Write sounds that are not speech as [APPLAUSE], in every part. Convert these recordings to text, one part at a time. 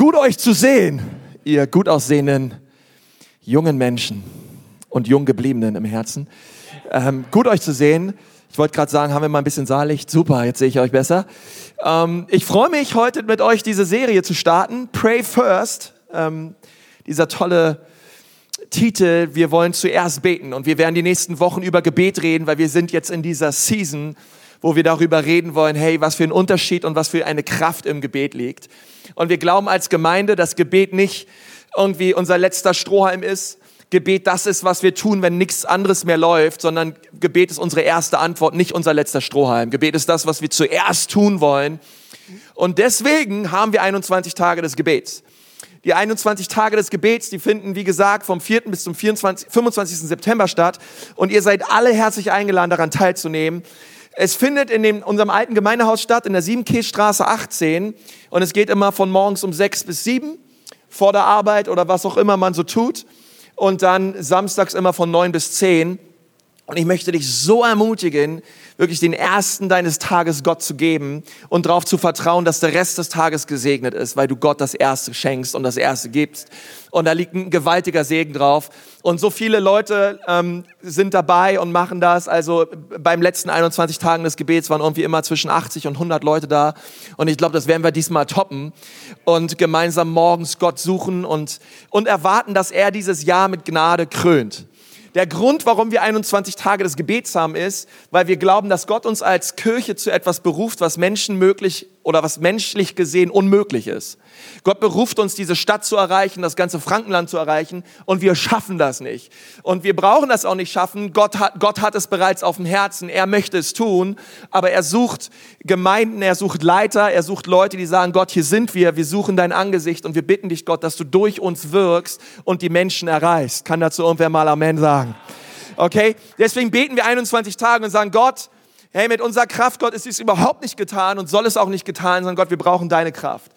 Gut euch zu sehen, ihr gut aussehenden jungen Menschen und jung gebliebenen im Herzen. Ähm, gut euch zu sehen. Ich wollte gerade sagen, haben wir mal ein bisschen Saallicht? Super, jetzt sehe ich euch besser. Ähm, ich freue mich, heute mit euch diese Serie zu starten. Pray First. Ähm, dieser tolle Titel, wir wollen zuerst beten. Und wir werden die nächsten Wochen über Gebet reden, weil wir sind jetzt in dieser Season, wo wir darüber reden wollen, hey, was für ein Unterschied und was für eine Kraft im Gebet liegt. Und wir glauben als Gemeinde, dass Gebet nicht irgendwie unser letzter Strohhalm ist. Gebet das ist, was wir tun, wenn nichts anderes mehr läuft, sondern Gebet ist unsere erste Antwort, nicht unser letzter Strohhalm. Gebet ist das, was wir zuerst tun wollen. Und deswegen haben wir 21 Tage des Gebets. Die 21 Tage des Gebets, die finden, wie gesagt, vom 4. bis zum 24, 25. September statt. Und ihr seid alle herzlich eingeladen, daran teilzunehmen. Es findet in dem, unserem alten Gemeindehaus statt, in der Siebenkehlstraße 18. Und es geht immer von morgens um 6 bis 7 vor der Arbeit oder was auch immer man so tut. Und dann samstags immer von 9 bis 10. Und ich möchte dich so ermutigen, wirklich den ersten deines Tages Gott zu geben und darauf zu vertrauen, dass der Rest des Tages gesegnet ist, weil du Gott das Erste schenkst und das Erste gibst. Und da liegt ein gewaltiger Segen drauf. Und so viele Leute ähm, sind dabei und machen das. Also beim letzten 21 Tagen des Gebets waren irgendwie immer zwischen 80 und 100 Leute da. Und ich glaube, das werden wir diesmal toppen und gemeinsam morgens Gott suchen und, und erwarten, dass er dieses Jahr mit Gnade krönt. Der Grund, warum wir 21 Tage des Gebets haben, ist, weil wir glauben, dass Gott uns als Kirche zu etwas beruft, was Menschen möglich oder was menschlich gesehen unmöglich ist. Gott beruft uns, diese Stadt zu erreichen, das ganze Frankenland zu erreichen und wir schaffen das nicht. Und wir brauchen das auch nicht schaffen. Gott hat, Gott hat es bereits auf dem Herzen. Er möchte es tun, aber er sucht Gemeinden, er sucht Leiter, er sucht Leute, die sagen, Gott, hier sind wir, wir suchen dein Angesicht und wir bitten dich, Gott, dass du durch uns wirkst und die Menschen erreichst. Kann dazu irgendwer mal Amen sagen? Okay? Deswegen beten wir 21 Tage und sagen, Gott, hey, mit unserer Kraft, Gott, ist es überhaupt nicht getan und soll es auch nicht getan sein, Gott, wir brauchen deine Kraft.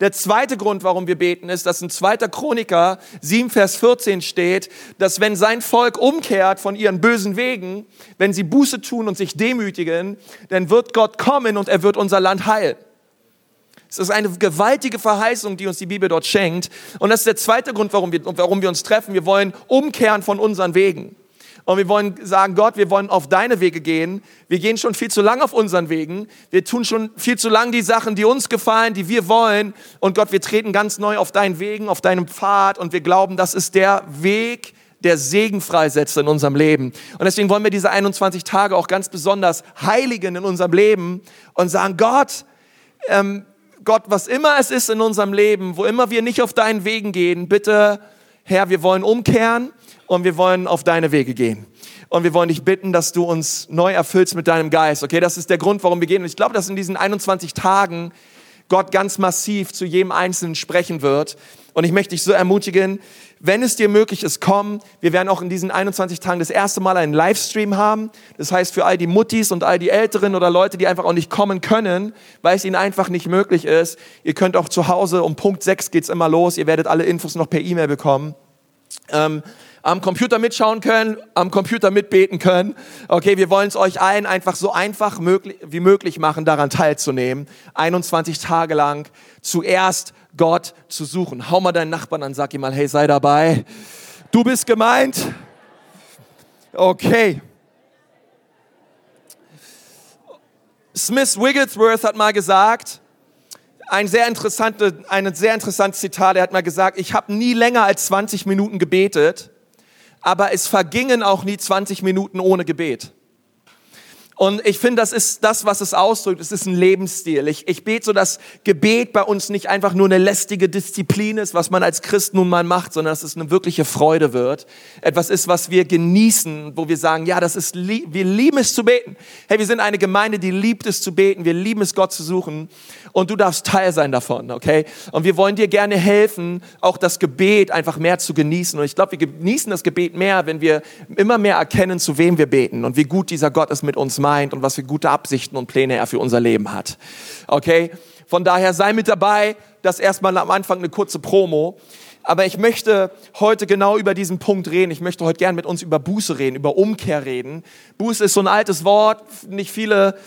Der zweite Grund, warum wir beten, ist, dass in 2. Chroniker 7, Vers 14 steht, dass wenn sein Volk umkehrt von ihren bösen Wegen, wenn sie Buße tun und sich demütigen, dann wird Gott kommen und er wird unser Land heilen. Es ist eine gewaltige Verheißung, die uns die Bibel dort schenkt. Und das ist der zweite Grund, warum wir, warum wir uns treffen. Wir wollen umkehren von unseren Wegen. Und wir wollen sagen, Gott, wir wollen auf deine Wege gehen. Wir gehen schon viel zu lang auf unseren Wegen. Wir tun schon viel zu lang die Sachen, die uns gefallen, die wir wollen. Und Gott, wir treten ganz neu auf deinen Wegen, auf deinem Pfad. Und wir glauben, das ist der Weg, der Segen freisetzt in unserem Leben. Und deswegen wollen wir diese 21 Tage auch ganz besonders heiligen in unserem Leben und sagen, Gott, ähm, Gott, was immer es ist in unserem Leben, wo immer wir nicht auf deinen Wegen gehen, bitte, Herr, wir wollen umkehren und wir wollen auf deine Wege gehen. Und wir wollen dich bitten, dass du uns neu erfüllst mit deinem Geist. Okay, das ist der Grund, warum wir gehen. Und ich glaube, dass in diesen 21 Tagen Gott ganz massiv zu jedem Einzelnen sprechen wird. Und ich möchte dich so ermutigen, wenn es dir möglich ist, komm. Wir werden auch in diesen 21 Tagen das erste Mal einen Livestream haben. Das heißt, für all die Muttis und all die Älteren oder Leute, die einfach auch nicht kommen können, weil es ihnen einfach nicht möglich ist, ihr könnt auch zu Hause, um Punkt 6 geht's immer los. Ihr werdet alle Infos noch per E-Mail bekommen. Ähm, am Computer mitschauen können, am Computer mitbeten können. Okay, wir wollen es euch allen einfach so einfach möglich, wie möglich machen, daran teilzunehmen. 21 Tage lang zuerst Gott zu suchen. Hau mal deinen Nachbarn an, sag ihm mal, hey, sei dabei. Du bist gemeint. Okay. Smith Wigglesworth hat mal gesagt, ein sehr, interessante, ein sehr interessantes Zitat, er hat mal gesagt, ich habe nie länger als 20 Minuten gebetet, aber es vergingen auch nie 20 Minuten ohne Gebet. Und ich finde, das ist das, was es ausdrückt. Es ist ein Lebensstil. Ich, ich bete so, dass Gebet bei uns nicht einfach nur eine lästige Disziplin ist, was man als Christ nun mal macht, sondern dass es eine wirkliche Freude wird. Etwas ist, was wir genießen, wo wir sagen, ja, das ist, wir lieben es zu beten. Hey, wir sind eine Gemeinde, die liebt es zu beten. Wir lieben es, Gott zu suchen. Und du darfst Teil sein davon, okay? Und wir wollen dir gerne helfen, auch das Gebet einfach mehr zu genießen. Und ich glaube, wir genießen das Gebet mehr, wenn wir immer mehr erkennen, zu wem wir beten und wie gut dieser Gott es mit uns macht meint und was für gute Absichten und Pläne er für unser Leben hat. Okay? Von daher sei mit dabei. Das erstmal am Anfang eine kurze Promo. Aber ich möchte heute genau über diesen Punkt reden. Ich möchte heute gern mit uns über Buße reden, über Umkehr reden. Buße ist so ein altes Wort. Nicht viele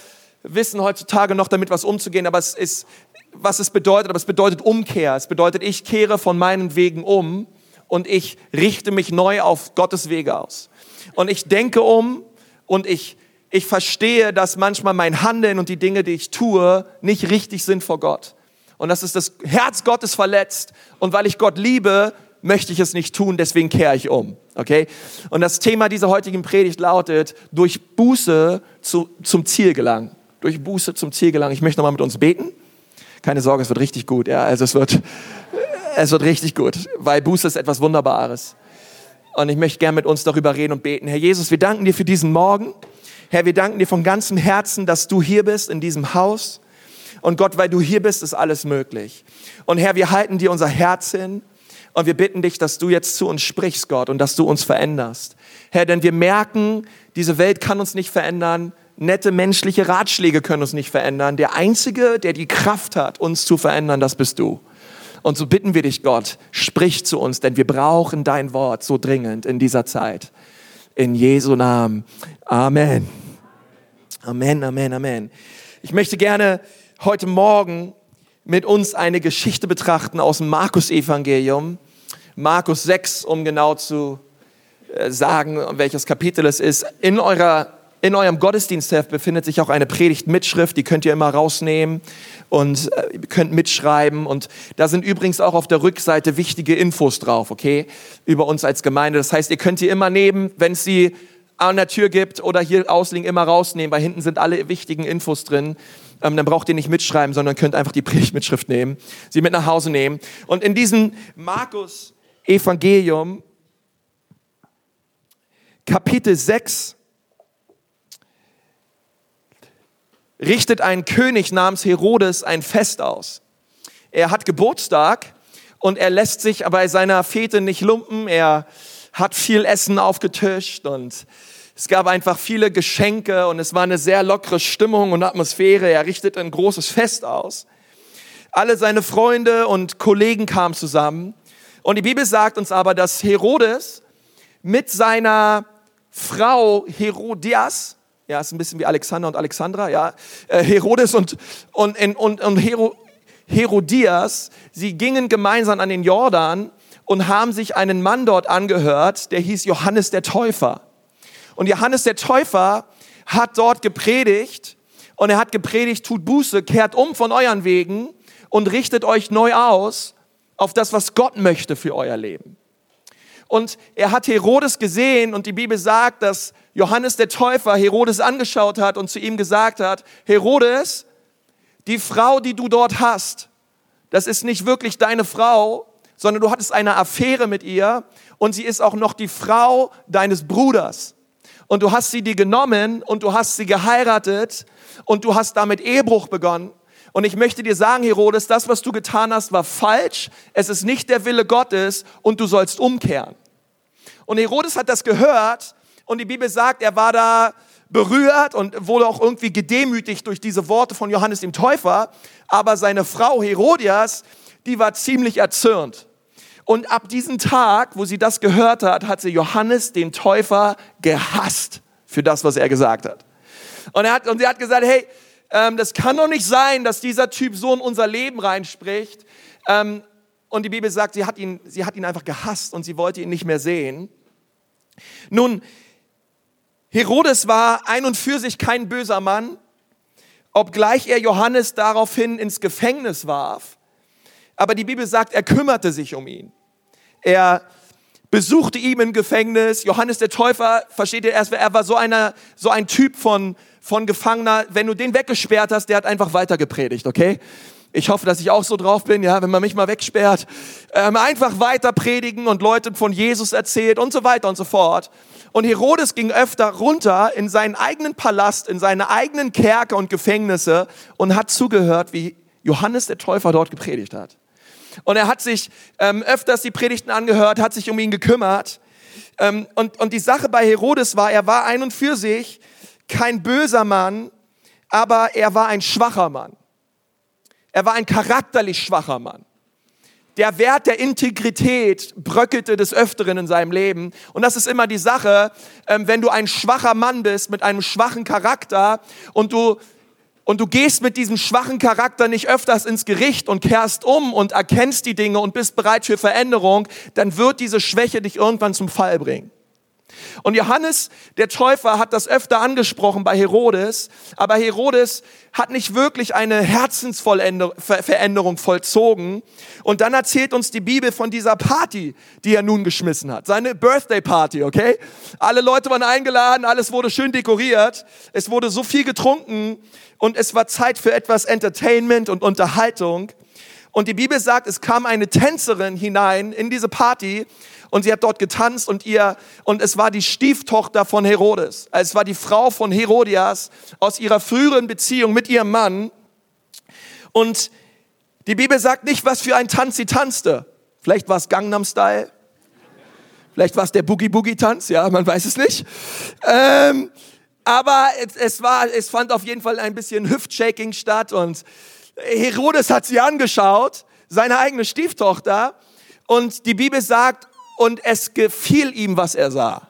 wissen heutzutage noch damit was umzugehen, aber es ist was es bedeutet, aber es bedeutet Umkehr. Es bedeutet, ich kehre von meinen Wegen um und ich richte mich neu auf Gottes Wege aus. Und ich denke um und ich, ich verstehe, dass manchmal mein Handeln und die Dinge, die ich tue, nicht richtig sind vor Gott. Und dass es das Herz Gottes verletzt. Und weil ich Gott liebe, möchte ich es nicht tun, deswegen kehre ich um. Okay? Und das Thema dieser heutigen Predigt lautet, durch Buße zu, zum Ziel gelangen. Durch Buße zum Ziel gelangen. Ich möchte nochmal mit uns beten. Keine Sorge, es wird richtig gut. Ja, also es wird, es wird richtig gut, weil Buße ist etwas Wunderbares. Und ich möchte gerne mit uns darüber reden und beten. Herr Jesus, wir danken dir für diesen Morgen. Herr, wir danken dir von ganzem Herzen, dass du hier bist in diesem Haus. Und Gott, weil du hier bist, ist alles möglich. Und Herr, wir halten dir unser Herz hin. Und wir bitten dich, dass du jetzt zu uns sprichst, Gott, und dass du uns veränderst. Herr, denn wir merken, diese Welt kann uns nicht verändern. Nette menschliche Ratschläge können uns nicht verändern. Der Einzige, der die Kraft hat, uns zu verändern, das bist du. Und so bitten wir dich, Gott, sprich zu uns, denn wir brauchen dein Wort so dringend in dieser Zeit. In Jesu Namen. Amen. Amen, Amen, Amen. Ich möchte gerne heute Morgen mit uns eine Geschichte betrachten aus dem Markus-Evangelium. Markus 6, um genau zu äh, sagen, welches Kapitel es ist. In, eurer, in eurem Gottesdienstheft befindet sich auch eine Predigtmitschrift, die könnt ihr immer rausnehmen und äh, könnt mitschreiben. Und da sind übrigens auch auf der Rückseite wichtige Infos drauf, okay, über uns als Gemeinde. Das heißt, ihr könnt die immer nehmen, wenn sie an der Tür gibt oder hier ausliegen, immer rausnehmen, weil hinten sind alle wichtigen Infos drin ähm, dann braucht ihr nicht mitschreiben, sondern könnt einfach die Predigtmitschrift nehmen, sie mit nach Hause nehmen. Und in diesem Markus Evangelium, Kapitel 6, richtet ein König namens Herodes ein Fest aus. Er hat Geburtstag und er lässt sich bei seiner Fete nicht lumpen. Er hat viel Essen aufgetischt und es gab einfach viele Geschenke und es war eine sehr lockere Stimmung und Atmosphäre. Er richtete ein großes Fest aus. Alle seine Freunde und Kollegen kamen zusammen. Und die Bibel sagt uns aber, dass Herodes mit seiner Frau Herodias, ja, ist ein bisschen wie Alexander und Alexandra, ja, äh, Herodes und, und, und, und Hero, Herodias, sie gingen gemeinsam an den Jordan und haben sich einen Mann dort angehört, der hieß Johannes der Täufer. Und Johannes der Täufer hat dort gepredigt und er hat gepredigt, tut Buße, kehrt um von euren Wegen und richtet euch neu aus auf das, was Gott möchte für euer Leben. Und er hat Herodes gesehen und die Bibel sagt, dass Johannes der Täufer Herodes angeschaut hat und zu ihm gesagt hat, Herodes, die Frau, die du dort hast, das ist nicht wirklich deine Frau, sondern du hattest eine Affäre mit ihr und sie ist auch noch die Frau deines Bruders und du hast sie dir genommen und du hast sie geheiratet und du hast damit Ehebruch begonnen. Und ich möchte dir sagen, Herodes, das, was du getan hast, war falsch. Es ist nicht der Wille Gottes und du sollst umkehren. Und Herodes hat das gehört und die Bibel sagt, er war da berührt und wurde auch irgendwie gedemütigt durch diese Worte von Johannes dem Täufer. Aber seine Frau Herodias, die war ziemlich erzürnt. Und ab diesem Tag, wo sie das gehört hat, hat sie Johannes den Täufer gehasst für das, was er gesagt hat. Und, er hat, und sie hat gesagt, hey, ähm, das kann doch nicht sein, dass dieser Typ so in unser Leben reinspricht. Ähm, und die Bibel sagt, sie hat, ihn, sie hat ihn einfach gehasst und sie wollte ihn nicht mehr sehen. Nun, Herodes war ein und für sich kein böser Mann, obgleich er Johannes daraufhin ins Gefängnis warf. Aber die Bibel sagt, er kümmerte sich um ihn. Er besuchte ihn im Gefängnis. Johannes der Täufer, versteht ihr erst, er war so, einer, so ein Typ von, von Gefangener. Wenn du den weggesperrt hast, der hat einfach weiter gepredigt, okay? Ich hoffe, dass ich auch so drauf bin, ja, wenn man mich mal wegsperrt. Ähm, einfach weiter predigen und Leuten von Jesus erzählt und so weiter und so fort. Und Herodes ging öfter runter in seinen eigenen Palast, in seine eigenen Kerker und Gefängnisse und hat zugehört, wie Johannes der Täufer dort gepredigt hat. Und er hat sich ähm, öfters die Predigten angehört, hat sich um ihn gekümmert. Ähm, und, und die Sache bei Herodes war, er war ein und für sich kein böser Mann, aber er war ein schwacher Mann. Er war ein charakterlich schwacher Mann. Der Wert der Integrität bröckelte des Öfteren in seinem Leben. Und das ist immer die Sache, ähm, wenn du ein schwacher Mann bist mit einem schwachen Charakter und du und du gehst mit diesem schwachen Charakter nicht öfters ins Gericht und kehrst um und erkennst die Dinge und bist bereit für Veränderung, dann wird diese Schwäche dich irgendwann zum Fall bringen. Und Johannes, der Täufer, hat das öfter angesprochen bei Herodes, aber Herodes hat nicht wirklich eine Herzensveränderung vollzogen. Und dann erzählt uns die Bibel von dieser Party, die er nun geschmissen hat. Seine Birthday Party, okay? Alle Leute waren eingeladen, alles wurde schön dekoriert, es wurde so viel getrunken und es war Zeit für etwas Entertainment und Unterhaltung. Und die Bibel sagt, es kam eine Tänzerin hinein in diese Party und sie hat dort getanzt und ihr, und es war die Stieftochter von Herodes. Es war die Frau von Herodias aus ihrer früheren Beziehung mit ihrem Mann. Und die Bibel sagt nicht, was für ein Tanz sie tanzte. Vielleicht war es Gangnam Style. Vielleicht war es der Boogie Boogie Tanz. Ja, man weiß es nicht. Ähm, aber es, es, war, es fand auf jeden Fall ein bisschen Hüftshaking statt und Herodes hat sie angeschaut, seine eigene Stieftochter. Und die Bibel sagt, und es gefiel ihm, was er sah.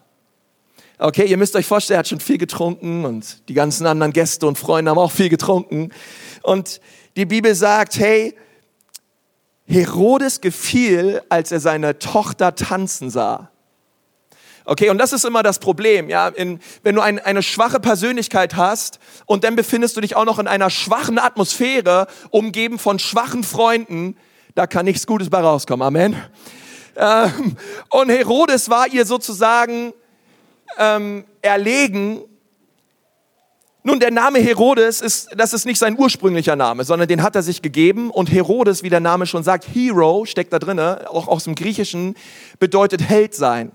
Okay, ihr müsst euch vorstellen, er hat schon viel getrunken und die ganzen anderen Gäste und Freunde haben auch viel getrunken. Und die Bibel sagt, hey, Herodes gefiel, als er seine Tochter tanzen sah. Okay, und das ist immer das Problem, ja, in, wenn du ein, eine schwache Persönlichkeit hast und dann befindest du dich auch noch in einer schwachen Atmosphäre, umgeben von schwachen Freunden, da kann nichts Gutes bei rauskommen. Amen. Ähm, und Herodes war ihr sozusagen ähm, erlegen. Nun, der Name Herodes ist, das ist nicht sein ursprünglicher Name, sondern den hat er sich gegeben. Und Herodes, wie der Name schon sagt, Hero steckt da drinne, auch aus dem Griechischen, bedeutet Held sein.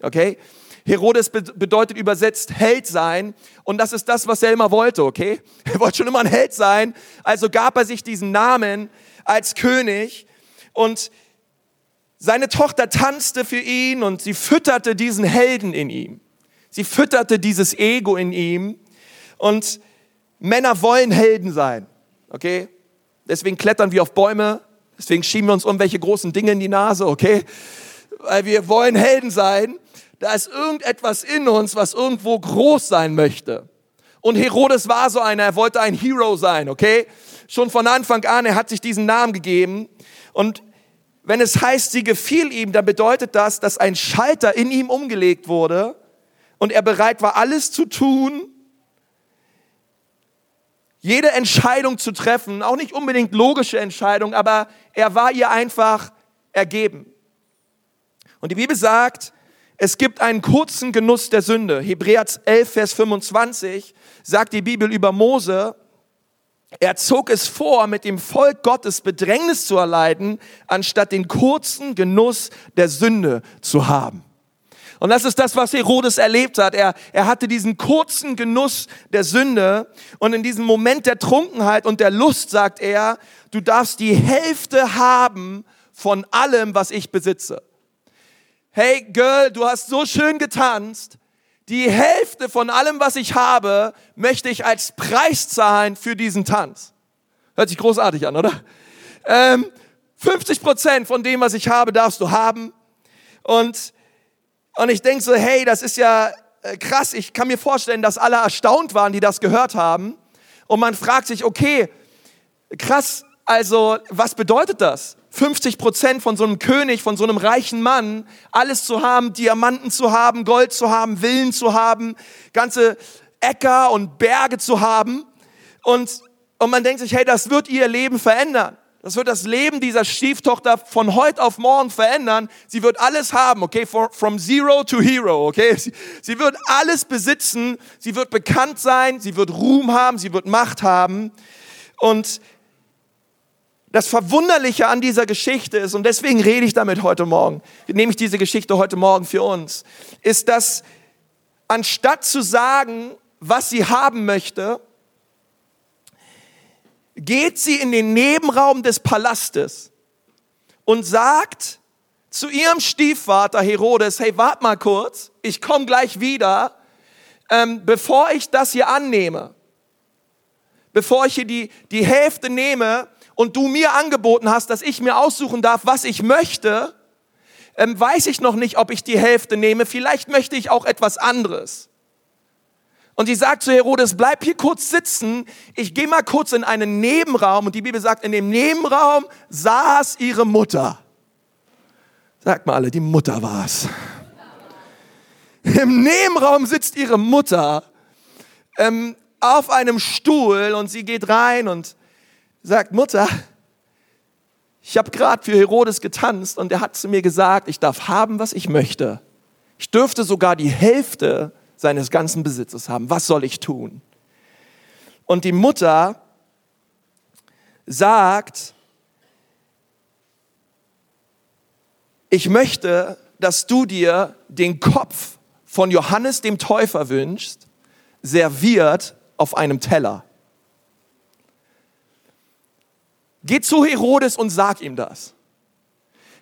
Okay? Herodes bedeutet übersetzt Held sein. Und das ist das, was er immer wollte, okay? [LAUGHS] Er wollte schon immer ein Held sein. Also gab er sich diesen Namen als König. Und seine Tochter tanzte für ihn und sie fütterte diesen Helden in ihm. Sie fütterte dieses Ego in ihm. Und Männer wollen Helden sein. Okay? Deswegen klettern wir auf Bäume. Deswegen schieben wir uns irgendwelche großen Dinge in die Nase. Okay? Weil wir wollen Helden sein. Da ist irgendetwas in uns, was irgendwo groß sein möchte. Und Herodes war so einer. Er wollte ein Hero sein. Okay? Schon von Anfang an. Er hat sich diesen Namen gegeben. Und wenn es heißt, sie gefiel ihm, dann bedeutet das, dass ein Schalter in ihm umgelegt wurde und er bereit war, alles zu tun, jede Entscheidung zu treffen, auch nicht unbedingt logische Entscheidung, aber er war ihr einfach ergeben. Und die Bibel sagt, es gibt einen kurzen Genuss der Sünde. Hebräer 11, Vers 25 sagt die Bibel über Mose, er zog es vor, mit dem Volk Gottes Bedrängnis zu erleiden, anstatt den kurzen Genuss der Sünde zu haben. Und das ist das, was Herodes erlebt hat. Er, er hatte diesen kurzen Genuss der Sünde und in diesem Moment der Trunkenheit und der Lust sagt er, du darfst die Hälfte haben von allem, was ich besitze. Hey Girl, du hast so schön getanzt, die Hälfte von allem, was ich habe, möchte ich als Preis zahlen für diesen Tanz. Hört sich großartig an, oder? Ähm, 50 Prozent von dem, was ich habe, darfst du haben. Und, und ich denke so, hey, das ist ja äh, krass. Ich kann mir vorstellen, dass alle erstaunt waren, die das gehört haben. Und man fragt sich, okay, krass, also was bedeutet das? 50 Prozent von so einem König, von so einem reichen Mann, alles zu haben, Diamanten zu haben, Gold zu haben, Villen zu haben, ganze Äcker und Berge zu haben. Und, und man denkt sich, hey, das wird ihr Leben verändern. Das wird das Leben dieser Stieftochter von heute auf morgen verändern. Sie wird alles haben, okay? From zero to hero, okay? Sie, wird alles besitzen. Sie wird bekannt sein. Sie wird Ruhm haben. Sie wird Macht haben. Und das Verwunderliche an dieser Geschichte ist, und deswegen rede ich damit heute Morgen, nehme ich diese Geschichte heute Morgen für uns, ist, dass anstatt zu sagen, was sie haben möchte, geht sie in den Nebenraum des Palastes und sagt zu ihrem Stiefvater Herodes, hey, wart mal kurz, ich komme gleich wieder, ähm, bevor ich das hier annehme, bevor ich hier die, die Hälfte nehme, und du mir angeboten hast, dass ich mir aussuchen darf, was ich möchte, ähm, weiß ich noch nicht, ob ich die Hälfte nehme. Vielleicht möchte ich auch etwas anderes. Und sie sagt zu Herodes, bleib hier kurz sitzen, ich gehe mal kurz in einen Nebenraum. Und die Bibel sagt, in dem Nebenraum saß ihre Mutter. Sagt mal alle, die Mutter war's. Im Nebenraum sitzt ihre Mutter ähm, auf einem Stuhl und sie geht rein und sagt, Mutter, ich habe gerade für Herodes getanzt und er hat zu mir gesagt, ich darf haben, was ich möchte. Ich dürfte sogar die Hälfte seines ganzen Besitzes haben. Was soll ich tun? Und die Mutter sagt, ich möchte, dass du dir den Kopf von Johannes dem Täufer wünschst, serviert auf einem Teller. Geh zu Herodes und sag ihm das.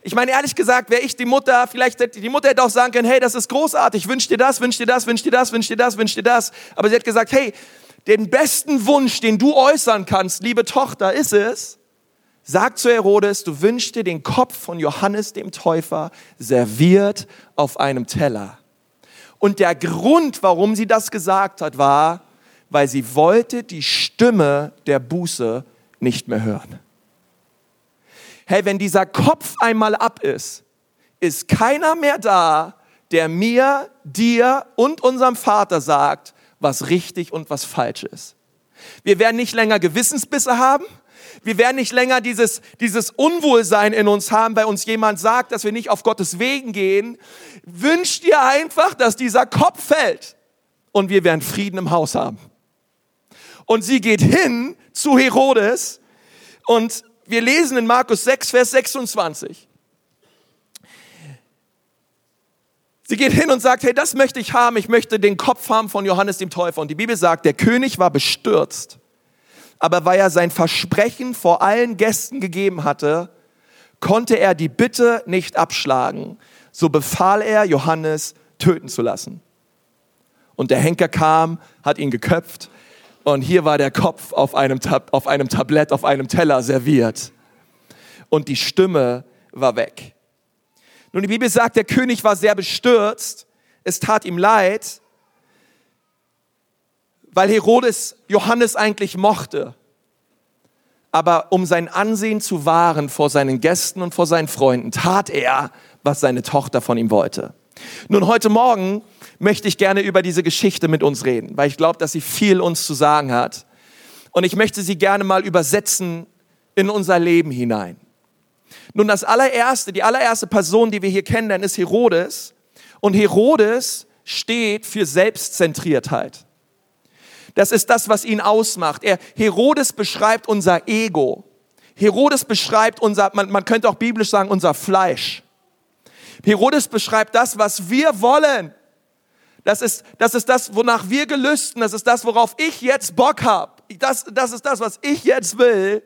Ich meine, ehrlich gesagt, wäre ich die Mutter, vielleicht hätte die Mutter hätte auch sagen können, hey, das ist großartig, wünsch dir das, wünsch dir das, wünsch dir das, wünsch dir das, wünsch dir das. Aber sie hat gesagt, hey, den besten Wunsch, den du äußern kannst, liebe Tochter, ist es, sag zu Herodes, du wünschst dir den Kopf von Johannes dem Täufer serviert auf einem Teller. Und der Grund, warum sie das gesagt hat, war, weil sie wollte die Stimme der Buße nicht mehr hören hey, wenn dieser Kopf einmal ab ist, ist keiner mehr da, der mir, dir und unserem Vater sagt, was richtig und was falsch ist. Wir werden nicht länger Gewissensbisse haben. Wir werden nicht länger dieses, dieses Unwohlsein in uns haben, weil uns jemand sagt, dass wir nicht auf Gottes Wegen gehen. Wünsch dir einfach, dass dieser Kopf fällt und wir werden Frieden im Haus haben. Und sie geht hin zu Herodes und wir lesen in Markus 6, Vers 26. Sie geht hin und sagt, hey, das möchte ich haben, ich möchte den Kopf haben von Johannes dem Täufer. Und die Bibel sagt, der König war bestürzt, aber weil er sein Versprechen vor allen Gästen gegeben hatte, konnte er die Bitte nicht abschlagen. So befahl er, Johannes töten zu lassen. Und der Henker kam, hat ihn geköpft und hier war der Kopf auf einem, Tab auf einem Tablett, auf einem Teller serviert. Und die Stimme war weg. Nun, die Bibel sagt, der König war sehr bestürzt. Es tat ihm leid, weil Herodes Johannes eigentlich mochte. Aber um sein Ansehen zu wahren vor seinen Gästen und vor seinen Freunden, tat er, was seine Tochter von ihm wollte. Nun, heute Morgen möchte ich gerne über diese Geschichte mit uns reden, weil ich glaube, dass sie viel uns zu sagen hat. Und ich möchte sie gerne mal übersetzen in unser Leben hinein. Nun, das allererste, die allererste Person, die wir hier kennenlernen, ist Herodes. Und Herodes steht für Selbstzentriertheit. Das ist das, was ihn ausmacht. Er, Herodes beschreibt unser Ego. Herodes beschreibt unser, man, man könnte auch biblisch sagen, unser Fleisch. Herodes beschreibt das, was wir wollen. Das ist, das ist das, wonach wir gelüsten. Das ist das, worauf ich jetzt Bock habe. Das, das ist das, was ich jetzt will.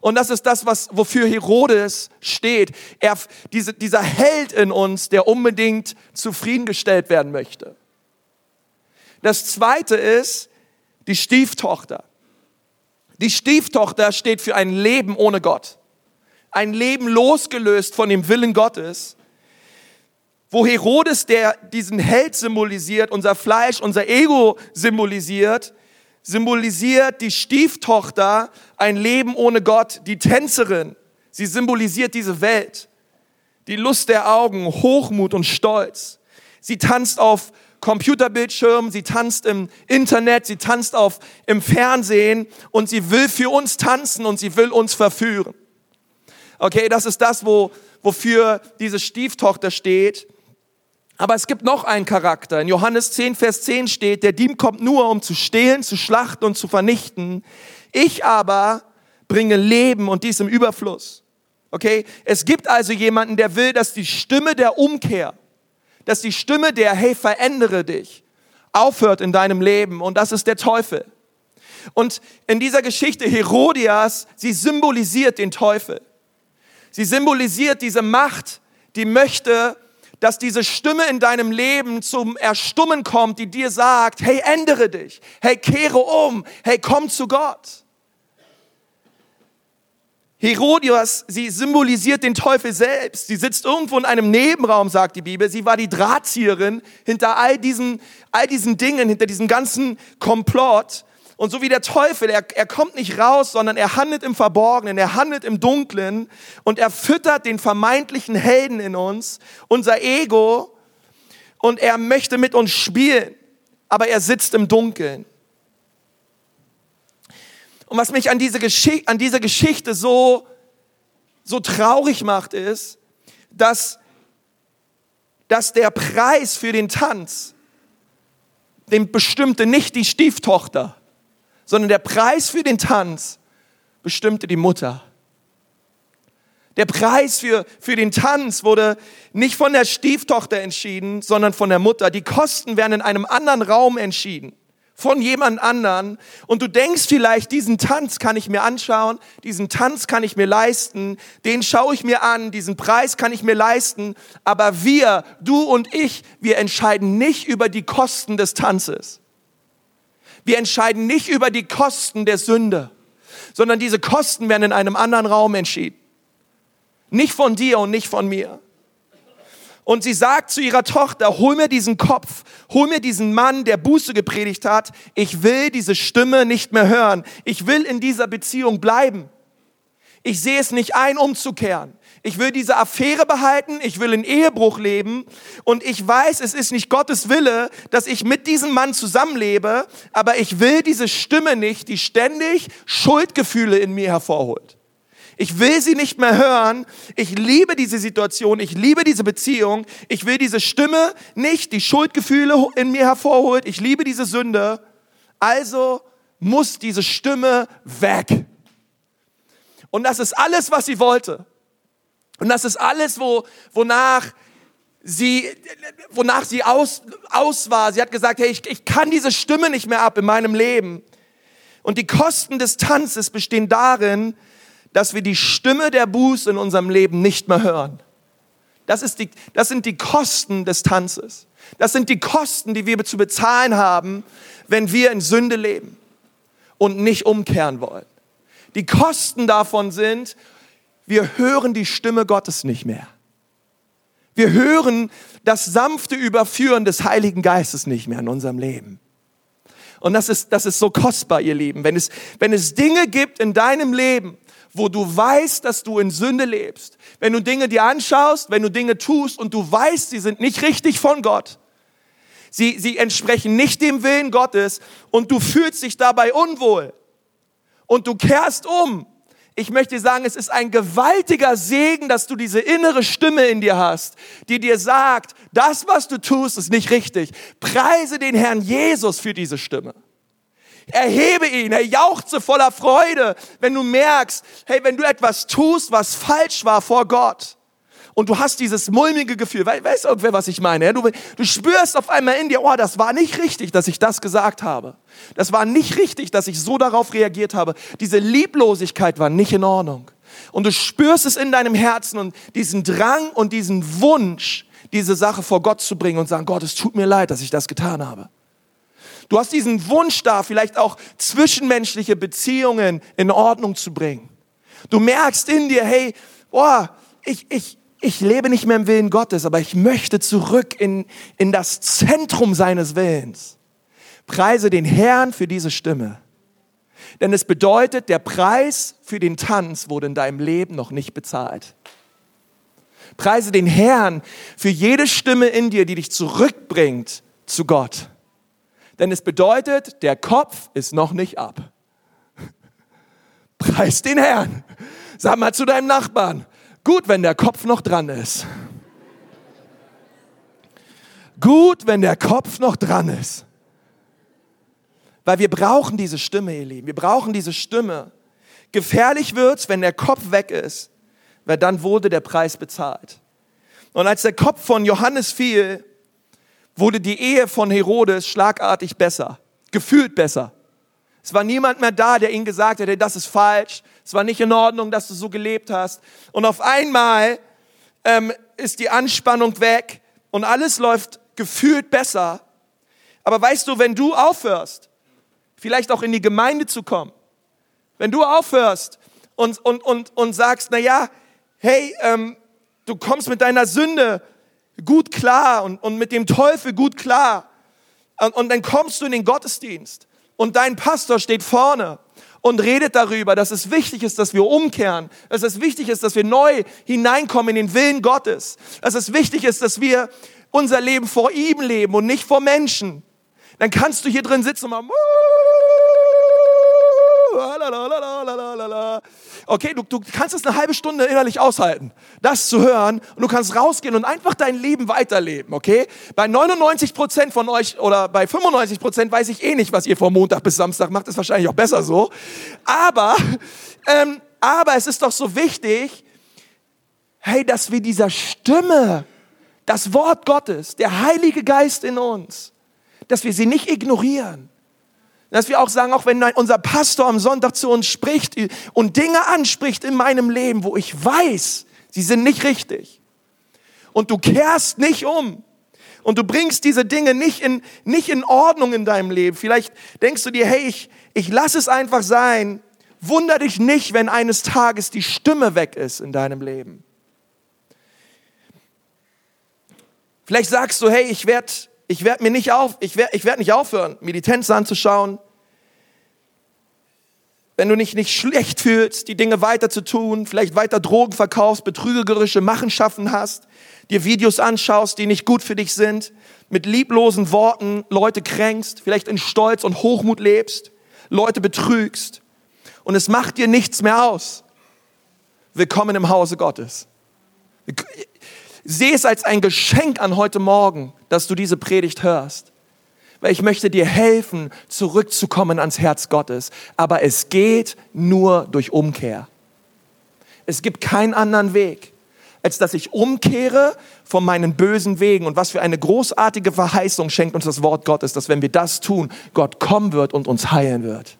Und das ist das, was, wofür Herodes steht. Er, diese, dieser Held in uns, der unbedingt zufriedengestellt werden möchte. Das zweite ist die Stieftochter. Die Stieftochter steht für ein Leben ohne Gott. Ein Leben losgelöst von dem Willen Gottes wo Herodes, der diesen Held symbolisiert, unser Fleisch, unser Ego symbolisiert, symbolisiert die Stieftochter ein Leben ohne Gott, die Tänzerin. Sie symbolisiert diese Welt, die Lust der Augen, Hochmut und Stolz. Sie tanzt auf Computerbildschirmen, sie tanzt im Internet, sie tanzt auf im Fernsehen und sie will für uns tanzen und sie will uns verführen. Okay, das ist das, wo, wofür diese Stieftochter steht. Aber es gibt noch einen Charakter. In Johannes 10, Vers 10 steht, der Dieb kommt nur, um zu stehlen, zu schlachten und zu vernichten. Ich aber bringe Leben und dies im Überfluss. Okay? Es gibt also jemanden, der will, dass die Stimme der Umkehr, dass die Stimme der, hey, verändere dich, aufhört in deinem Leben. Und das ist der Teufel. Und in dieser Geschichte Herodias, sie symbolisiert den Teufel. Sie symbolisiert diese Macht, die möchte, dass diese Stimme in deinem Leben zum Erstummen kommt, die dir sagt, hey, ändere dich, hey, kehre um, hey, komm zu Gott. Herodias, sie symbolisiert den Teufel selbst. Sie sitzt irgendwo in einem Nebenraum, sagt die Bibel. Sie war die Drahtzieherin hinter all diesen, all diesen Dingen, hinter diesem ganzen Komplott. Und so wie der Teufel, er, er kommt nicht raus, sondern er handelt im Verborgenen, er handelt im Dunklen und er füttert den vermeintlichen Helden in uns, unser Ego, und er möchte mit uns spielen, aber er sitzt im Dunkeln. Und was mich an, diese Geschichte, an dieser Geschichte so, so traurig macht, ist, dass, dass der Preis für den Tanz, den bestimmte nicht die Stieftochter, sondern der Preis für den Tanz bestimmte die Mutter. Der Preis für, für den Tanz wurde nicht von der Stieftochter entschieden, sondern von der Mutter. Die Kosten werden in einem anderen Raum entschieden von jemand anderen und du denkst vielleicht, diesen Tanz kann ich mir anschauen, diesen Tanz kann ich mir leisten, den schaue ich mir an, diesen Preis kann ich mir leisten, aber wir, du und ich, wir entscheiden nicht über die Kosten des Tanzes. Wir entscheiden nicht über die Kosten der Sünde, sondern diese Kosten werden in einem anderen Raum entschieden. Nicht von dir und nicht von mir. Und sie sagt zu ihrer Tochter, hol mir diesen Kopf, hol mir diesen Mann, der Buße gepredigt hat. Ich will diese Stimme nicht mehr hören. Ich will in dieser Beziehung bleiben. Ich sehe es nicht ein, umzukehren. Ich will diese Affäre behalten, ich will in Ehebruch leben und ich weiß, es ist nicht Gottes Wille, dass ich mit diesem Mann zusammenlebe, aber ich will diese Stimme nicht, die ständig Schuldgefühle in mir hervorholt. Ich will sie nicht mehr hören. Ich liebe diese Situation. Ich liebe diese Beziehung. Ich will diese Stimme nicht, die Schuldgefühle in mir hervorholt. Ich liebe diese Sünde. Also muss diese Stimme weg. Und das ist alles, was sie wollte. Und das ist alles, wo, wonach sie, wonach sie aus, aus war. Sie hat gesagt, hey, ich, ich kann diese Stimme nicht mehr ab in meinem Leben. Und die Kosten des Tanzes bestehen darin, dass wir die Stimme der Buße in unserem Leben nicht mehr hören. Das, ist die, das sind die Kosten des Tanzes. Das sind die Kosten, die wir zu bezahlen haben, wenn wir in Sünde leben und nicht umkehren wollen. Die Kosten davon sind, wir hören die Stimme Gottes nicht mehr. Wir hören das sanfte Überführen des Heiligen Geistes nicht mehr in unserem Leben. Und das ist, das ist so kostbar, ihr Lieben. Wenn es, wenn es Dinge gibt in deinem Leben, wo du weißt, dass du in Sünde lebst, wenn du Dinge dir anschaust, wenn du Dinge tust und du weißt, sie sind nicht richtig von Gott, sie, sie entsprechen nicht dem Willen Gottes und du fühlst dich dabei unwohl und du kehrst um, ich möchte sagen, es ist ein gewaltiger Segen, dass du diese innere Stimme in dir hast, die dir sagt, das, was du tust, ist nicht richtig. Preise den Herrn Jesus für diese Stimme. Erhebe ihn, er jauchze voller Freude, wenn du merkst, hey, wenn du etwas tust, was falsch war vor Gott. Und du hast dieses mulmige Gefühl, weißt irgendwer, was ich meine? Du, du spürst auf einmal in dir, oh, das war nicht richtig, dass ich das gesagt habe. Das war nicht richtig, dass ich so darauf reagiert habe. Diese Lieblosigkeit war nicht in Ordnung. Und du spürst es in deinem Herzen und diesen Drang und diesen Wunsch, diese Sache vor Gott zu bringen und sagen, Gott, es tut mir leid, dass ich das getan habe. Du hast diesen Wunsch da, vielleicht auch zwischenmenschliche Beziehungen in Ordnung zu bringen. Du merkst in dir, hey, boah, ich, ich, ich lebe nicht mehr im Willen Gottes, aber ich möchte zurück in, in das Zentrum seines Willens. Preise den Herrn für diese Stimme. Denn es bedeutet, der Preis für den Tanz wurde in deinem Leben noch nicht bezahlt. Preise den Herrn für jede Stimme in dir, die dich zurückbringt zu Gott. Denn es bedeutet, der Kopf ist noch nicht ab. [LAUGHS] Preis den Herrn. Sag mal zu deinem Nachbarn, gut, wenn der Kopf noch dran ist. Gut, wenn der Kopf noch dran ist. Weil wir brauchen diese Stimme, ihr Lieben. Wir brauchen diese Stimme. Gefährlich wird's, wenn der Kopf weg ist, weil dann wurde der Preis bezahlt. Und als der Kopf von Johannes fiel, wurde die Ehe von Herodes schlagartig besser, gefühlt besser. Es war niemand mehr da, der ihm gesagt hätte, das ist falsch, es war nicht in Ordnung, dass du so gelebt hast. Und auf einmal ähm, ist die Anspannung weg und alles läuft gefühlt besser. Aber weißt du, wenn du aufhörst, vielleicht auch in die Gemeinde zu kommen, wenn du aufhörst und, und, und, und sagst, na ja, hey, ähm, du kommst mit deiner Sünde gut klar und, und mit dem Teufel gut klar. Und, und dann kommst du in den Gottesdienst und dein Pastor steht vorne und redet darüber, dass es wichtig ist, dass wir umkehren, dass es wichtig ist, dass wir neu hineinkommen in den Willen Gottes, dass es wichtig ist, dass wir unser Leben vor ihm leben und nicht vor Menschen. Dann kannst du hier drin sitzen und mal Okay, du, du kannst es eine halbe Stunde innerlich aushalten, das zu hören und du kannst rausgehen und einfach dein Leben weiterleben, okay? Bei 99 Prozent von euch oder bei 95 Prozent weiß ich eh nicht, was ihr von Montag bis Samstag macht, ist wahrscheinlich auch besser so. Aber, [LAUGHS] ähm, aber es ist doch so wichtig, hey, dass wir dieser Stimme, das Wort Gottes, der Heilige Geist in uns, dass wir sie nicht ignorieren dass wir auch sagen, auch wenn unser Pastor am Sonntag zu uns spricht und Dinge anspricht in meinem Leben, wo ich weiß, sie sind nicht richtig. Und du kehrst nicht um. Und du bringst diese Dinge nicht in, nicht in Ordnung in deinem Leben. Vielleicht denkst du dir, hey, ich, ich lass es einfach sein. Wunder dich nicht, wenn eines Tages die Stimme weg ist in deinem Leben. Vielleicht sagst du, hey, ich werde ich werde mir nicht auf, ich werde ich werd nicht aufhören, mir die Tänze anzuschauen. Wenn du dich nicht schlecht fühlst, die Dinge weiter zu tun, vielleicht weiter Drogen verkaufst, betrügerische Machenschaften hast, dir Videos anschaust, die nicht gut für dich sind, mit lieblosen Worten Leute kränkst, vielleicht in Stolz und Hochmut lebst, Leute betrügst und es macht dir nichts mehr aus. Willkommen im Hause Gottes. Sehe es als ein Geschenk an heute Morgen, dass du diese Predigt hörst. Weil ich möchte dir helfen, zurückzukommen ans Herz Gottes. Aber es geht nur durch Umkehr. Es gibt keinen anderen Weg, als dass ich umkehre von meinen bösen Wegen. Und was für eine großartige Verheißung schenkt uns das Wort Gottes, dass wenn wir das tun, Gott kommen wird und uns heilen wird.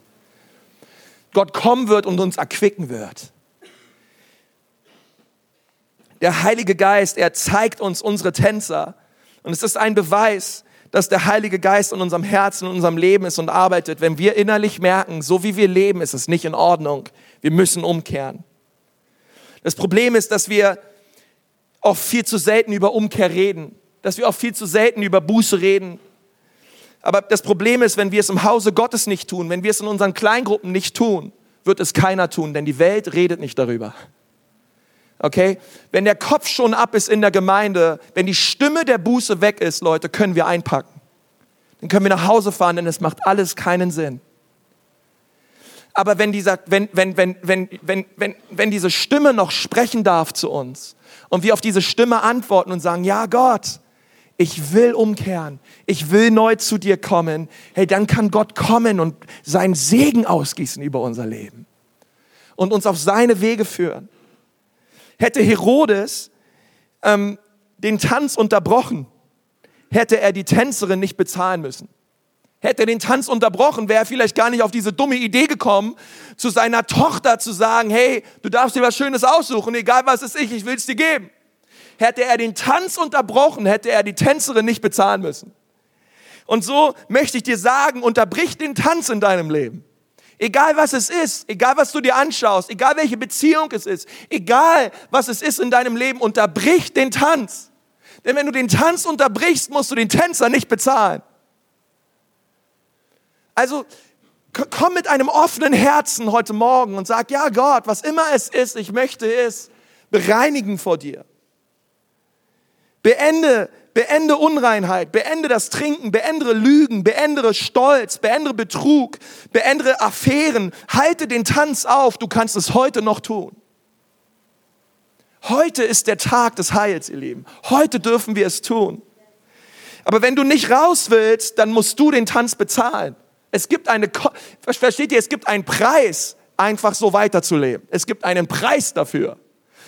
Gott kommen wird und uns erquicken wird. Der Heilige Geist, er zeigt uns unsere Tänzer. Und es ist ein Beweis, dass der Heilige Geist in unserem Herzen, in unserem Leben ist und arbeitet. Wenn wir innerlich merken, so wie wir leben, ist es nicht in Ordnung. Wir müssen umkehren. Das Problem ist, dass wir oft viel zu selten über Umkehr reden, dass wir oft viel zu selten über Buße reden. Aber das Problem ist, wenn wir es im Hause Gottes nicht tun, wenn wir es in unseren Kleingruppen nicht tun, wird es keiner tun, denn die Welt redet nicht darüber. Okay? Wenn der Kopf schon ab ist in der Gemeinde, wenn die Stimme der Buße weg ist, Leute, können wir einpacken. Dann können wir nach Hause fahren, denn es macht alles keinen Sinn. Aber wenn, dieser, wenn, wenn, wenn, wenn, wenn, wenn, wenn diese Stimme noch sprechen darf zu uns und wir auf diese Stimme antworten und sagen, ja Gott, ich will umkehren, ich will neu zu dir kommen, hey, dann kann Gott kommen und seinen Segen ausgießen über unser Leben und uns auf seine Wege führen. Hätte Herodes ähm, den Tanz unterbrochen, hätte er die Tänzerin nicht bezahlen müssen. Hätte er den Tanz unterbrochen, wäre er vielleicht gar nicht auf diese dumme Idee gekommen, zu seiner Tochter zu sagen, hey, du darfst dir was Schönes aussuchen, egal was es ist, ich will es dir geben. Hätte er den Tanz unterbrochen, hätte er die Tänzerin nicht bezahlen müssen. Und so möchte ich dir sagen, unterbrich den Tanz in deinem Leben. Egal was es ist, egal was du dir anschaust, egal welche Beziehung es ist, egal was es ist in deinem Leben, unterbrich den Tanz. Denn wenn du den Tanz unterbrichst, musst du den Tänzer nicht bezahlen. Also komm mit einem offenen Herzen heute Morgen und sag, ja Gott, was immer es ist, ich möchte es bereinigen vor dir. Beende beende Unreinheit, beende das Trinken, beende Lügen, beende Stolz, beende Betrug, beende Affären. Halte den Tanz auf, du kannst es heute noch tun. Heute ist der Tag des Heils, ihr Lieben. Heute dürfen wir es tun. Aber wenn du nicht raus willst, dann musst du den Tanz bezahlen. Es gibt eine, versteht ihr, es gibt einen Preis, einfach so weiterzuleben. Es gibt einen Preis dafür.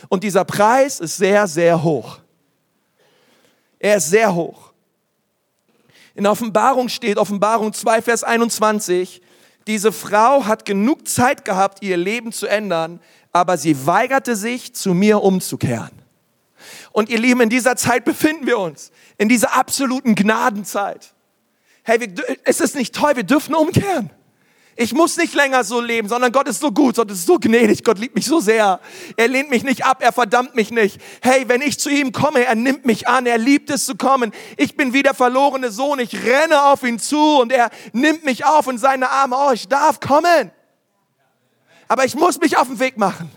Und dieser Preis ist sehr, sehr hoch. Er ist sehr hoch. In Offenbarung steht, Offenbarung 2, Vers 21, diese Frau hat genug Zeit gehabt, ihr Leben zu ändern, aber sie weigerte sich, zu mir umzukehren. Und ihr Lieben, in dieser Zeit befinden wir uns, in dieser absoluten Gnadenzeit. Hey, wir, es ist nicht toll, wir dürfen umkehren. Ich muss nicht länger so leben, sondern Gott ist so gut, Gott ist so gnädig, Gott liebt mich so sehr. Er lehnt mich nicht ab, er verdammt mich nicht. Hey, wenn ich zu ihm komme, er nimmt mich an, er liebt es zu kommen. Ich bin wie der verlorene Sohn, ich renne auf ihn zu und er nimmt mich auf in seine Arme. Oh, ich darf kommen. Aber ich muss mich auf den Weg machen.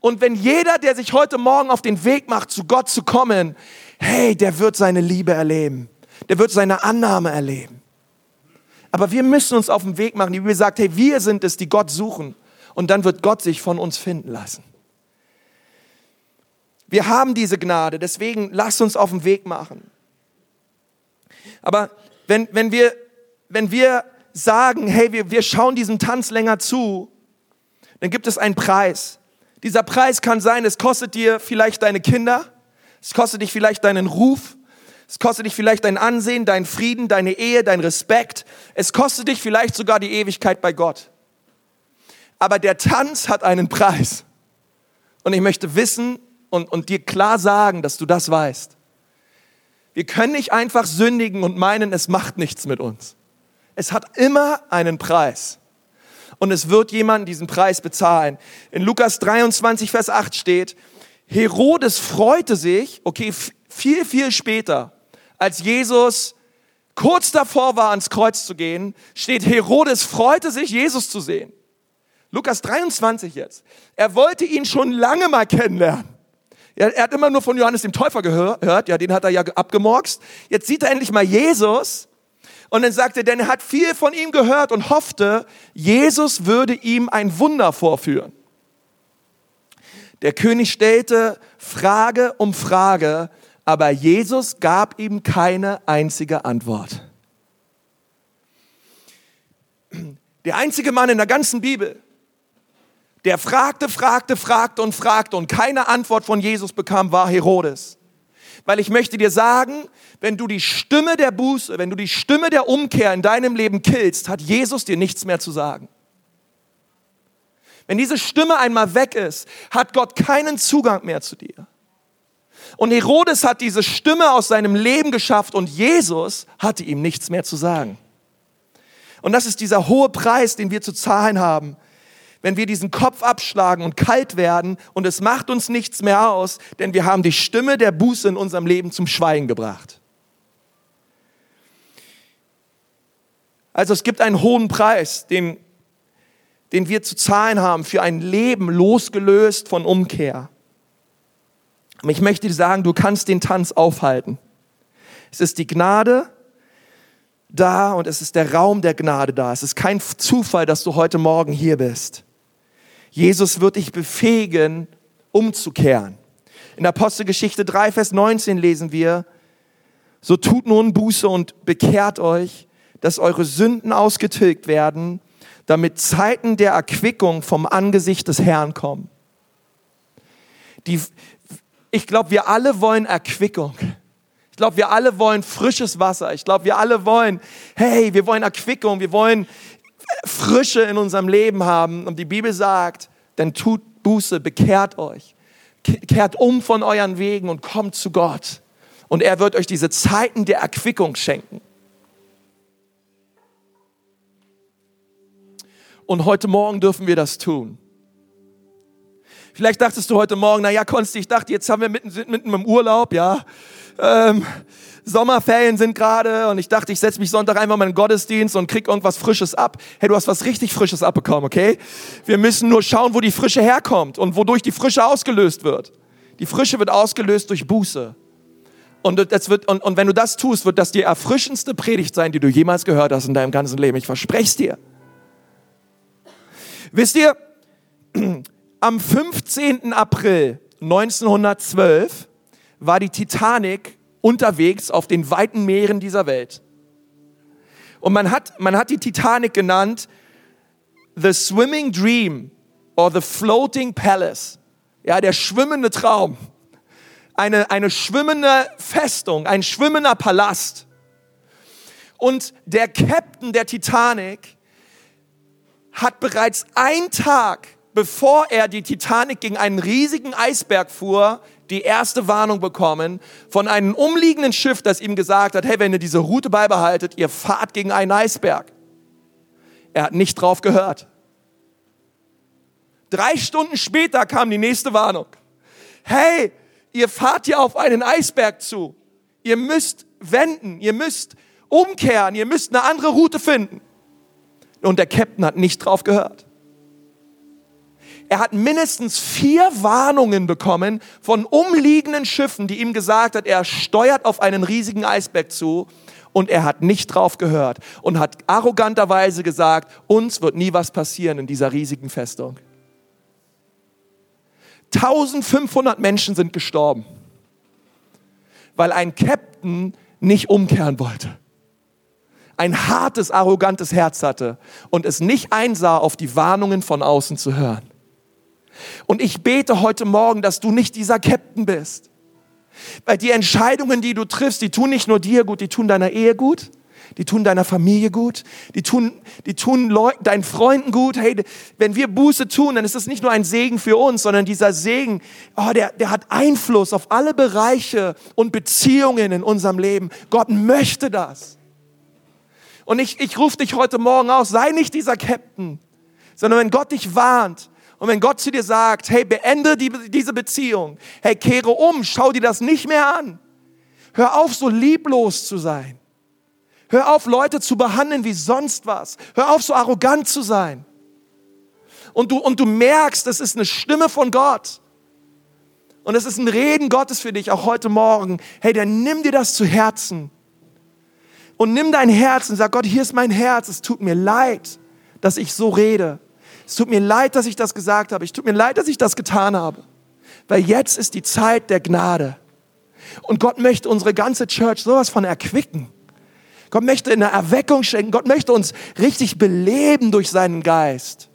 Und wenn jeder, der sich heute Morgen auf den Weg macht, zu Gott zu kommen, hey, der wird seine Liebe erleben. Der wird seine Annahme erleben. Aber wir müssen uns auf den Weg machen. Die Bibel sagt, hey, wir sind es, die Gott suchen. Und dann wird Gott sich von uns finden lassen. Wir haben diese Gnade, deswegen lasst uns auf den Weg machen. Aber wenn, wenn, wir, wenn wir sagen, hey, wir, wir schauen diesem Tanz länger zu, dann gibt es einen Preis. Dieser Preis kann sein, es kostet dir vielleicht deine Kinder, es kostet dich vielleicht deinen Ruf, es kostet dich vielleicht dein Ansehen, dein Frieden, deine Ehe, dein Respekt. Es kostet dich vielleicht sogar die Ewigkeit bei Gott. Aber der Tanz hat einen Preis. Und ich möchte wissen und, und dir klar sagen, dass du das weißt. Wir können nicht einfach sündigen und meinen, es macht nichts mit uns. Es hat immer einen Preis. Und es wird jemand diesen Preis bezahlen. In Lukas 23, Vers 8 steht, Herodes freute sich, okay, viel, viel später, als Jesus kurz davor war, ans Kreuz zu gehen, steht, Herodes freute sich, Jesus zu sehen. Lukas 23 jetzt. Er wollte ihn schon lange mal kennenlernen. Er, er hat immer nur von Johannes dem Täufer gehört, ja, den hat er ja abgemorkst. Jetzt sieht er endlich mal Jesus und dann sagte er, denn er hat viel von ihm gehört und hoffte, Jesus würde ihm ein Wunder vorführen. Der König stellte Frage um Frage, aber Jesus gab ihm keine einzige Antwort. Der einzige Mann in der ganzen Bibel, der fragte, fragte, fragte und fragte und keine Antwort von Jesus bekam, war Herodes. Weil ich möchte dir sagen, wenn du die Stimme der Buße, wenn du die Stimme der Umkehr in deinem Leben killst, hat Jesus dir nichts mehr zu sagen. Wenn diese Stimme einmal weg ist, hat Gott keinen Zugang mehr zu dir. Und Herodes hat diese Stimme aus seinem Leben geschafft und Jesus hatte ihm nichts mehr zu sagen. Und das ist dieser hohe Preis, den wir zu zahlen haben, wenn wir diesen Kopf abschlagen und kalt werden und es macht uns nichts mehr aus, denn wir haben die Stimme der Buße in unserem Leben zum Schweigen gebracht. Also es gibt einen hohen Preis, den, den wir zu zahlen haben für ein Leben losgelöst von Umkehr. Ich möchte dir sagen, du kannst den Tanz aufhalten. Es ist die Gnade da und es ist der Raum der Gnade da. Es ist kein Zufall, dass du heute Morgen hier bist. Jesus wird dich befähigen, umzukehren. In Apostelgeschichte 3, Vers 19 lesen wir, so tut nun Buße und bekehrt euch, dass eure Sünden ausgetilgt werden, damit Zeiten der Erquickung vom Angesicht des Herrn kommen. Die, ich glaube, wir alle wollen Erquickung. Ich glaube, wir alle wollen frisches Wasser. Ich glaube, wir alle wollen, hey, wir wollen Erquickung, wir wollen Frische in unserem Leben haben. Und die Bibel sagt, dann tut Buße, bekehrt euch, kehrt um von euren Wegen und kommt zu Gott. Und er wird euch diese Zeiten der Erquickung schenken. Und heute Morgen dürfen wir das tun. Vielleicht dachtest du heute Morgen, na ja, Konsti, ich dachte, jetzt haben wir mitten, sind mitten im Urlaub, ja. Ähm, Sommerferien sind gerade und ich dachte, ich setze mich Sonntag einfach mal in den Gottesdienst und krieg irgendwas Frisches ab. Hey, du hast was richtig Frisches abbekommen, okay? Wir müssen nur schauen, wo die Frische herkommt und wodurch die Frische ausgelöst wird. Die Frische wird ausgelöst durch Buße. Und, das wird, und, und wenn du das tust, wird das die erfrischendste Predigt sein, die du jemals gehört hast in deinem ganzen Leben. Ich verspreche es dir. Wisst ihr, am 15. April 1912 war die Titanic unterwegs auf den weiten Meeren dieser Welt. Und man hat, man hat die Titanic genannt The Swimming Dream or The Floating Palace. Ja, der schwimmende Traum. Eine, eine schwimmende Festung, ein schwimmender Palast. Und der Captain der Titanic hat bereits einen Tag bevor er die Titanic gegen einen riesigen Eisberg fuhr, die erste Warnung bekommen von einem umliegenden Schiff, das ihm gesagt hat, hey, wenn ihr diese Route beibehaltet, ihr fahrt gegen einen Eisberg. Er hat nicht drauf gehört. Drei Stunden später kam die nächste Warnung. Hey, ihr fahrt ja auf einen Eisberg zu. Ihr müsst wenden, ihr müsst umkehren, ihr müsst eine andere Route finden. Und der Captain hat nicht drauf gehört. Er hat mindestens vier Warnungen bekommen von umliegenden Schiffen, die ihm gesagt hat, er steuert auf einen riesigen Eisberg zu und er hat nicht drauf gehört und hat arroganterweise gesagt, uns wird nie was passieren in dieser riesigen Festung. 1500 Menschen sind gestorben, weil ein Captain nicht umkehren wollte. Ein hartes, arrogantes Herz hatte und es nicht einsah, auf die Warnungen von außen zu hören. Und ich bete heute Morgen, dass du nicht dieser Captain bist. Weil die Entscheidungen, die du triffst, die tun nicht nur dir gut, die tun deiner Ehe gut, die tun deiner Familie gut, die tun, die tun deinen Freunden gut. Hey, wenn wir Buße tun, dann ist das nicht nur ein Segen für uns, sondern dieser Segen, oh, der, der hat Einfluss auf alle Bereiche und Beziehungen in unserem Leben. Gott möchte das. Und ich, ich rufe dich heute Morgen aus, sei nicht dieser Captain, sondern wenn Gott dich warnt, und wenn Gott zu dir sagt, hey, beende die, diese Beziehung, hey, kehre um, schau dir das nicht mehr an. Hör auf, so lieblos zu sein. Hör auf, Leute zu behandeln wie sonst was. Hör auf, so arrogant zu sein. Und du, und du merkst, es ist eine Stimme von Gott. Und es ist ein Reden Gottes für dich, auch heute Morgen. Hey, dann nimm dir das zu Herzen. Und nimm dein Herz und sag, Gott, hier ist mein Herz. Es tut mir leid, dass ich so rede. Es tut mir leid, dass ich das gesagt habe. Es tut mir leid, dass ich das getan habe. Weil jetzt ist die Zeit der Gnade. Und Gott möchte unsere ganze Church sowas von erquicken. Gott möchte eine Erweckung schenken. Gott möchte uns richtig beleben durch seinen Geist.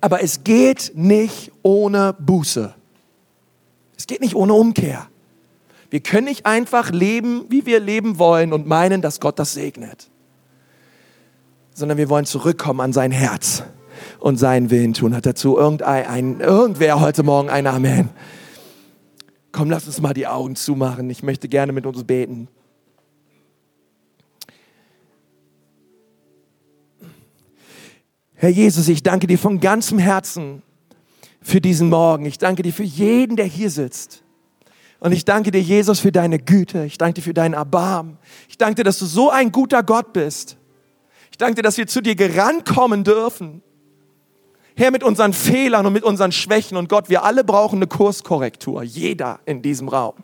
Aber es geht nicht ohne Buße. Es geht nicht ohne Umkehr. Wir können nicht einfach leben, wie wir leben wollen und meinen, dass Gott das segnet. Sondern wir wollen zurückkommen an sein Herz und seinen Willen tun. Hat dazu irgendein, ein, irgendwer heute Morgen ein Amen? Komm, lass uns mal die Augen zumachen. Ich möchte gerne mit uns beten. Herr Jesus, ich danke dir von ganzem Herzen für diesen Morgen. Ich danke dir für jeden, der hier sitzt. Und ich danke dir, Jesus, für deine Güte. Ich danke dir für deinen Erbarmen. Ich danke dir, dass du so ein guter Gott bist. Ich danke dir, dass wir zu dir gerannt kommen dürfen. Herr, mit unseren Fehlern und mit unseren Schwächen und Gott, wir alle brauchen eine Kurskorrektur. Jeder in diesem Raum.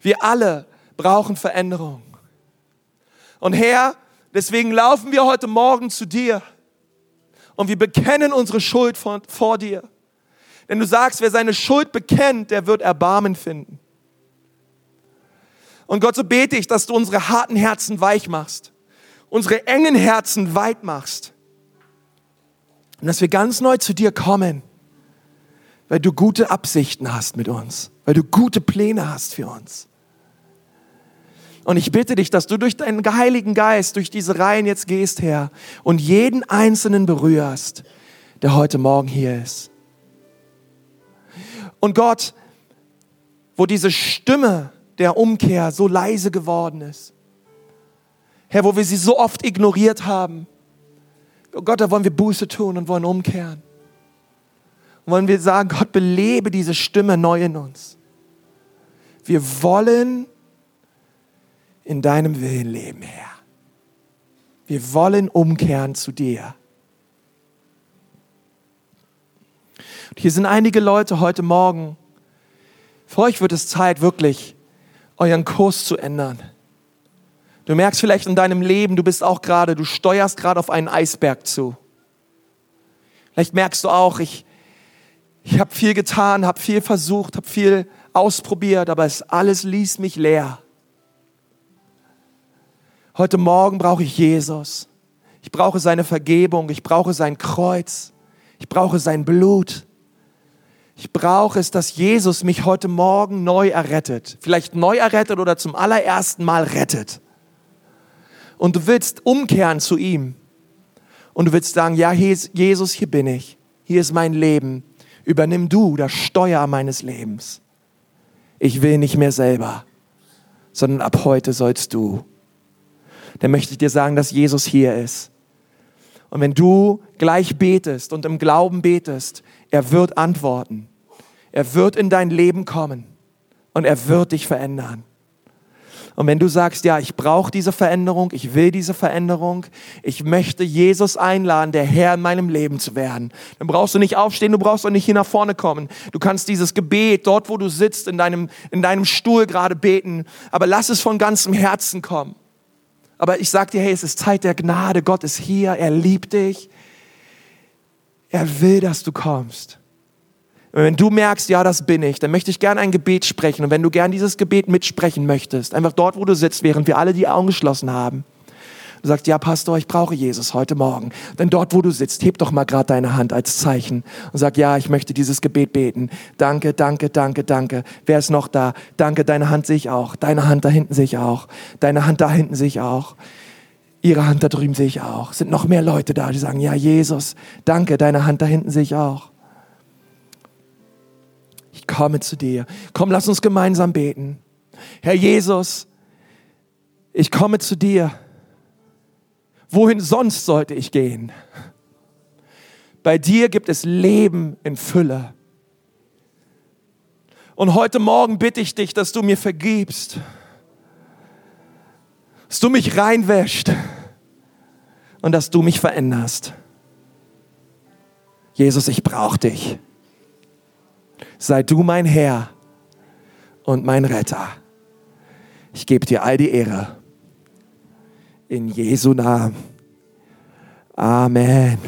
Wir alle brauchen Veränderung. Und Herr, deswegen laufen wir heute Morgen zu dir und wir bekennen unsere Schuld vor, vor dir. Denn du sagst, wer seine Schuld bekennt, der wird Erbarmen finden. Und Gott, so bete ich, dass du unsere harten Herzen weich machst, unsere engen Herzen weit machst und dass wir ganz neu zu dir kommen, weil du gute Absichten hast mit uns, weil du gute Pläne hast für uns. Und ich bitte dich, dass du durch deinen Heiligen Geist, durch diese Reihen jetzt gehst, Herr, und jeden Einzelnen berührst, der heute Morgen hier ist. Und Gott, wo diese Stimme der Umkehr so leise geworden ist, Herr, wo wir sie so oft ignoriert haben, Gott, da wollen wir Buße tun und wollen umkehren. Und wollen wir sagen, Gott, belebe diese Stimme neu in uns. Wir wollen in deinem Willen leben, Herr. Wir wollen umkehren zu dir. Und hier sind einige Leute heute Morgen. Für euch wird es Zeit, wirklich euren Kurs zu ändern. Du merkst vielleicht in deinem Leben, du bist auch gerade, du steuerst gerade auf einen Eisberg zu. Vielleicht merkst du auch, ich, ich habe viel getan, habe viel versucht, habe viel ausprobiert, aber es alles ließ mich leer. Heute Morgen brauche ich Jesus. Ich brauche seine Vergebung, ich brauche sein Kreuz, ich brauche sein Blut. Ich brauche es, dass Jesus mich heute Morgen neu errettet. Vielleicht neu errettet oder zum allerersten Mal rettet und du willst umkehren zu ihm und du willst sagen, ja, Jesus, hier bin ich, hier ist mein Leben, übernimm du das Steuer meines Lebens. Ich will nicht mehr selber, sondern ab heute sollst du. Dann möchte ich dir sagen, dass Jesus hier ist Und wenn du gleich betest und im Glauben betest, er wird antworten. Er wird in dein Leben kommen und er wird dich verändern. Und wenn du sagst, ja, ich brauche diese Veränderung, ich will diese Veränderung, ich möchte Jesus einladen, der Herr in meinem Leben zu werden, dann brauchst du nicht aufstehen, du brauchst auch nicht hier nach vorne kommen. Du kannst dieses Gebet dort, wo du sitzt, in deinem, in deinem Stuhl gerade beten, aber lass es von ganzem Herzen kommen. Aber ich sag dir, hey, es ist Zeit der Gnade, Gott ist hier, er liebt dich, er will, dass du kommst. Wenn du merkst, ja, das bin ich, dann möchte ich gerne ein Gebet sprechen. Und wenn du gern dieses Gebet mitsprechen möchtest, einfach dort, wo du sitzt, während wir alle die Augen geschlossen haben, du sagst, ja, Pastor, ich brauche Jesus heute Morgen. Denn dort, wo du sitzt, heb doch mal gerade deine Hand als Zeichen und sag, ja, ich möchte dieses Gebet beten. Danke, danke, danke, danke. Wer ist noch da? Danke, deine Hand sehe ich auch. Deine Hand da hinten sehe ich auch. Deine Hand da hinten sehe ich auch. Ihre Hand da drüben sehe ich auch. Sind noch mehr Leute da, die sagen, ja, Jesus, danke, deine Hand da hinten sehe ich auch komme zu dir. Komm, lass uns gemeinsam beten. Herr Jesus, ich komme zu dir. Wohin sonst sollte ich gehen? Bei dir gibt es Leben in Fülle. Und heute Morgen bitte ich dich, dass du mir vergibst, dass du mich reinwäscht und dass du mich veränderst. Jesus, ich brauche dich sei du mein Herr und mein Retter. Ich gebe dir all die Ehre. In Jesu Namen. Amen.